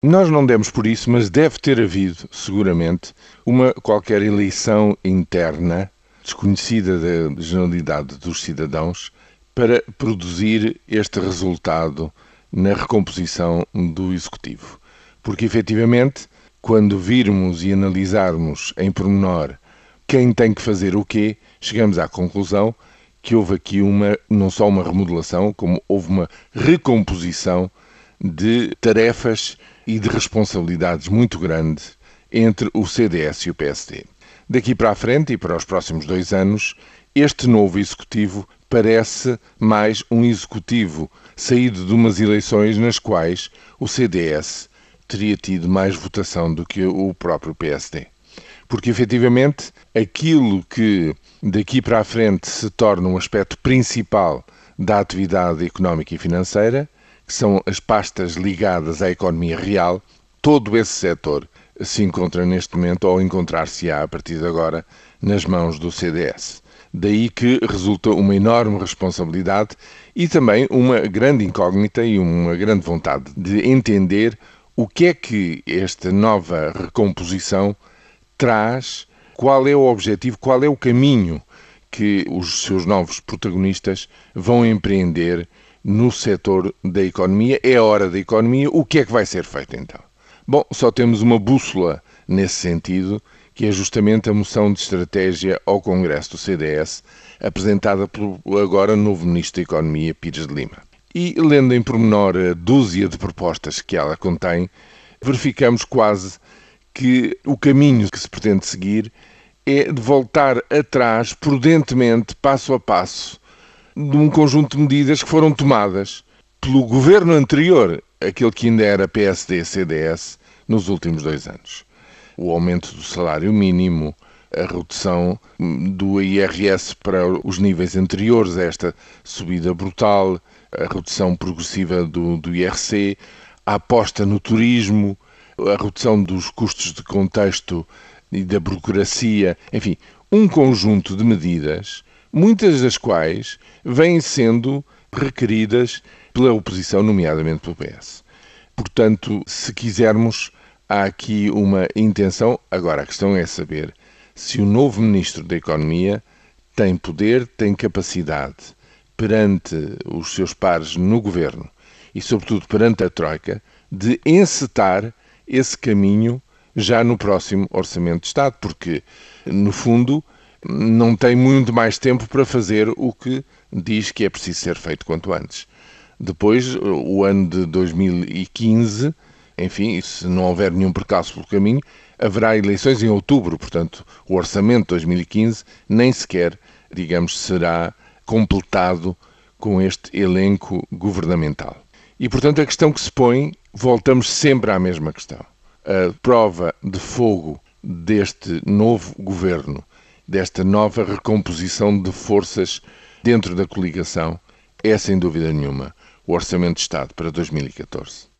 Nós não demos por isso, mas deve ter havido, seguramente, uma qualquer eleição interna, desconhecida da generalidade dos cidadãos, para produzir este resultado na recomposição do Executivo. Porque, efetivamente, quando virmos e analisarmos em pormenor quem tem que fazer o quê, chegamos à conclusão que houve aqui uma, não só uma remodelação, como houve uma recomposição de tarefas e de responsabilidades muito grandes entre o CDS e o PSD. Daqui para a frente e para os próximos dois anos, este novo executivo parece mais um executivo saído de umas eleições nas quais o CDS teria tido mais votação do que o próprio PSD. Porque efetivamente aquilo que daqui para a frente se torna um aspecto principal da atividade económica e financeira que são as pastas ligadas à economia real, todo esse setor se encontra neste momento, ou encontrar-se-á a partir de agora, nas mãos do CDS. Daí que resulta uma enorme responsabilidade e também uma grande incógnita e uma grande vontade de entender o que é que esta nova recomposição traz, qual é o objetivo, qual é o caminho que os seus novos protagonistas vão empreender no setor da economia, é a hora da economia, o que é que vai ser feito então? Bom, só temos uma bússola nesse sentido, que é justamente a moção de estratégia ao Congresso do CDS, apresentada pelo agora novo Ministro da Economia, Pires de Lima. E, lendo em pormenor a dúzia de propostas que ela contém, verificamos quase que o caminho que se pretende seguir é de voltar atrás prudentemente, passo a passo, de um conjunto de medidas que foram tomadas pelo governo anterior, aquele que ainda era PSD-CDS, nos últimos dois anos. O aumento do salário mínimo, a redução do IRS para os níveis anteriores a esta subida brutal, a redução progressiva do, do IRC, a aposta no turismo, a redução dos custos de contexto e da burocracia, enfim, um conjunto de medidas muitas das quais vêm sendo requeridas pela oposição, nomeadamente pelo PS. Portanto, se quisermos, há aqui uma intenção. Agora, a questão é saber se o novo Ministro da Economia tem poder, tem capacidade perante os seus pares no governo e, sobretudo, perante a Troika, de encetar esse caminho já no próximo Orçamento de Estado, porque, no fundo, não tem muito mais tempo para fazer o que diz que é preciso ser feito quanto antes. Depois, o ano de 2015, enfim, se não houver nenhum percalço pelo caminho, haverá eleições em outubro, portanto, o orçamento de 2015 nem sequer, digamos, será completado com este elenco governamental. E, portanto, a questão que se põe, voltamos sempre à mesma questão. A prova de fogo deste novo governo desta nova recomposição de forças dentro da coligação é, sem dúvida nenhuma, o Orçamento de Estado para 2014.